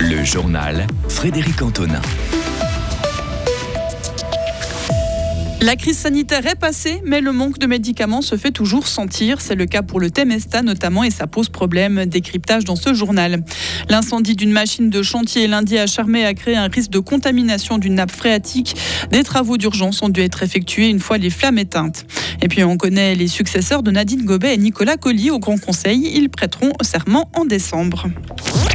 Le journal Frédéric Antonin. La crise sanitaire est passée, mais le manque de médicaments se fait toujours sentir. C'est le cas pour le Temesta notamment et ça pose problème. Décryptage dans ce journal. L'incendie d'une machine de chantier lundi à Charmey a créé un risque de contamination d'une nappe phréatique. Des travaux d'urgence ont dû être effectués une fois les flammes éteintes. Et puis on connaît les successeurs de Nadine Gobet et Nicolas Colli au Grand Conseil. Ils prêteront serment en décembre.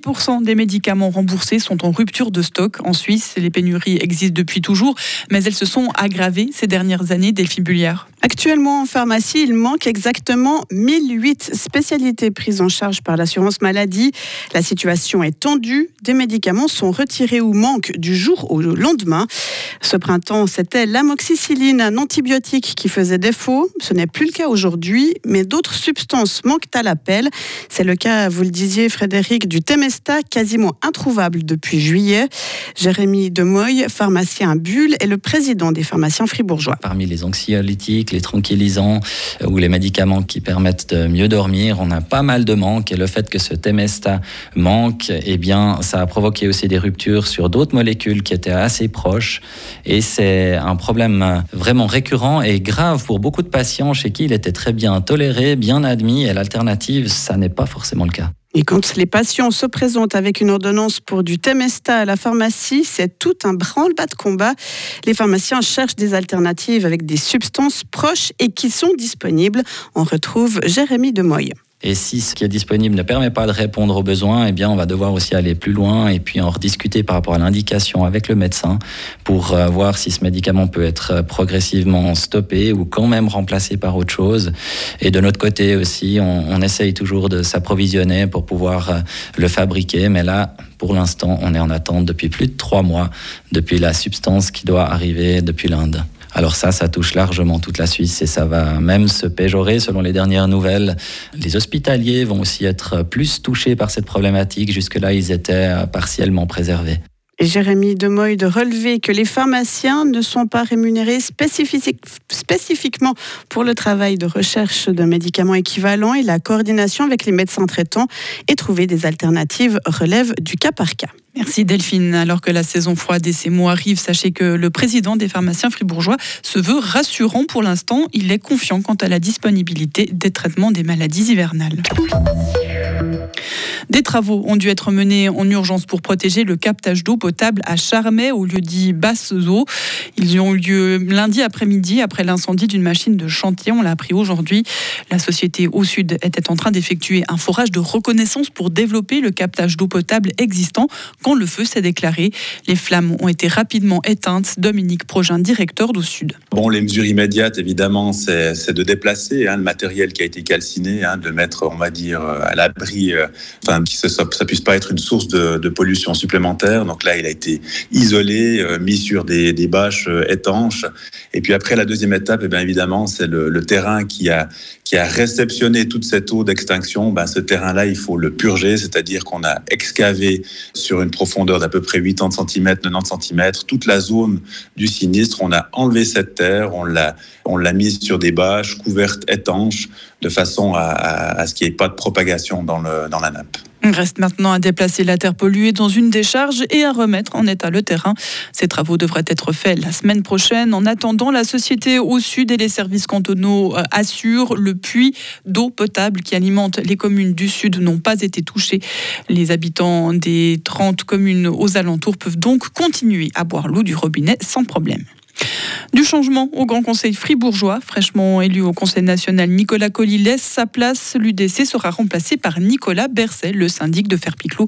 10% des médicaments remboursés sont en rupture de stock. En Suisse, les pénuries existent depuis toujours, mais elles se sont aggravées ces dernières années, Delphine Bulliard. Actuellement, en pharmacie, il manque exactement 1008 spécialités prises en charge par l'assurance maladie. La situation est tendue. Des médicaments sont retirés ou manquent du jour au lendemain. Ce printemps, c'était l'amoxicilline, un antibiotique qui faisait défaut. Ce n'est plus le cas aujourd'hui, mais d'autres substances manquent à l'appel. C'est le cas, vous le disiez, Frédéric, du Quasiment introuvable depuis juillet. Jérémy Demoy, pharmacien à Bulle, est le président des pharmaciens fribourgeois. Parmi les anxiolytiques, les tranquillisants euh, ou les médicaments qui permettent de mieux dormir. On a pas mal de manques et le fait que ce Temesta manque, eh bien, ça a provoqué aussi des ruptures sur d'autres molécules qui étaient assez proches. Et c'est un problème vraiment récurrent et grave pour beaucoup de patients chez qui il était très bien toléré, bien admis et l'alternative, ça n'est pas forcément le cas. Et quand les patients se présentent avec une ordonnance pour du Temesta à la pharmacie, c'est tout un branle-bas de combat. Les pharmaciens cherchent des alternatives avec des substances proches et qui sont disponibles. On retrouve Jérémy Demoy. Et si ce qui est disponible ne permet pas de répondre aux besoins, eh bien, on va devoir aussi aller plus loin et puis en rediscuter par rapport à l'indication avec le médecin pour euh, voir si ce médicament peut être progressivement stoppé ou quand même remplacé par autre chose. Et de notre côté aussi, on, on essaye toujours de s'approvisionner pour pouvoir euh, le fabriquer. Mais là, pour l'instant, on est en attente depuis plus de trois mois, depuis la substance qui doit arriver depuis l'Inde. Alors ça, ça touche largement toute la Suisse et ça va même se péjorer selon les dernières nouvelles. Les hospitaliers vont aussi être plus touchés par cette problématique. Jusque-là, ils étaient partiellement préservés. Jérémy Demoy de relever que les pharmaciens ne sont pas rémunérés spécifiquement pour le travail de recherche de médicaments équivalents et la coordination avec les médecins traitants et trouver des alternatives relève du cas par cas. Merci Delphine. Alors que la saison froide et ses mots arrivent, sachez que le président des pharmaciens fribourgeois se veut rassurant pour l'instant. Il est confiant quant à la disponibilité des traitements des maladies hivernales. Des travaux ont dû être menés en urgence pour protéger le captage d'eau potable à Charmey, au lieu dit Basses Eaux. Ils ont eu lieu lundi après-midi après l'incendie d'une machine de chantier. On l'a appris aujourd'hui. La société Au Sud était en train d'effectuer un forage de reconnaissance pour développer le captage d'eau potable existant quand le feu s'est déclaré. Les flammes ont été rapidement éteintes. Dominique Progin, directeur d'Au Sud. Bon, les mesures immédiates, évidemment, c'est de déplacer hein, le matériel qui a été calciné, hein, de mettre, on va dire, à l'abri, euh, enfin, que ça, ne puisse pas être une source de, pollution supplémentaire. Donc là, il a été isolé, euh, mis sur des, bâches euh, étanches. Et puis après, la deuxième étape, et eh bien évidemment, c'est le, terrain qui a, qui a réceptionné toute cette eau d'extinction. Ben, ce terrain-là, il faut le purger, c'est-à-dire qu'on a excavé sur une profondeur d'à peu près 80 cm, 90 cm, toute la zone du sinistre. On a enlevé cette terre, on l'a, on l'a mise sur des bâches couvertes étanches de façon à, ce qu'il n'y ait pas de propagation dans, dans la nappe. Il reste maintenant à déplacer la terre polluée dans une décharge et à remettre en état le terrain. Ces travaux devraient être faits la semaine prochaine. En attendant, la société au sud et les services cantonaux euh, assurent le puits d'eau potable qui alimente les communes du sud n'ont pas été touchés. Les habitants des 30 communes aux alentours peuvent donc continuer à boire l'eau du robinet sans problème. Du changement au Grand Conseil fribourgeois, fraîchement élu au Conseil national, Nicolas Colli laisse sa place. L'UDC sera remplacé par Nicolas Berset, le syndic de Ferpiclot.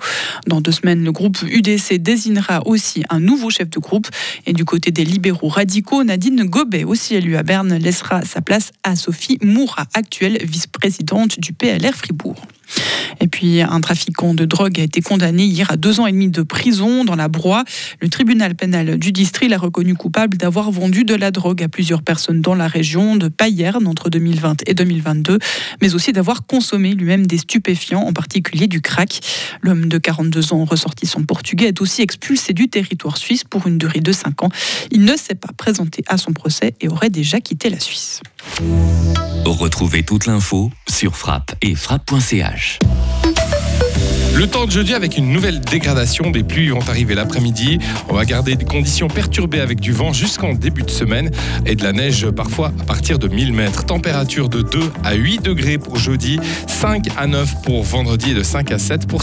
Dans deux semaines, le groupe UDC désignera aussi un nouveau chef de groupe. Et du côté des libéraux radicaux, Nadine Gobet, aussi élue à Berne, laissera sa place à Sophie Moura, actuelle vice-présidente du PLR Fribourg. Et puis un trafiquant de drogue a été condamné hier à deux ans et demi de prison dans la Broye. Le tribunal pénal du district l'a reconnu coupable d'avoir vendu de la drogue à plusieurs personnes dans la région de Payerne entre 2020 et 2022, mais aussi d'avoir consommé lui-même des stupéfiants, en particulier du crack. L'homme de 42 ans ressortissant portugais est aussi expulsé du territoire suisse pour une durée de 5 ans. Il ne s'est pas présenté à son procès et aurait déjà quitté la Suisse. Retrouvez toute l'info sur frappe et frappe.ch. Le temps de jeudi avec une nouvelle dégradation. Des pluies vont arriver l'après-midi. On va garder des conditions perturbées avec du vent jusqu'en début de semaine et de la neige parfois à partir de 1000 mètres. Température de 2 à 8 degrés pour jeudi, 5 à 9 pour vendredi et de 5 à 7 pour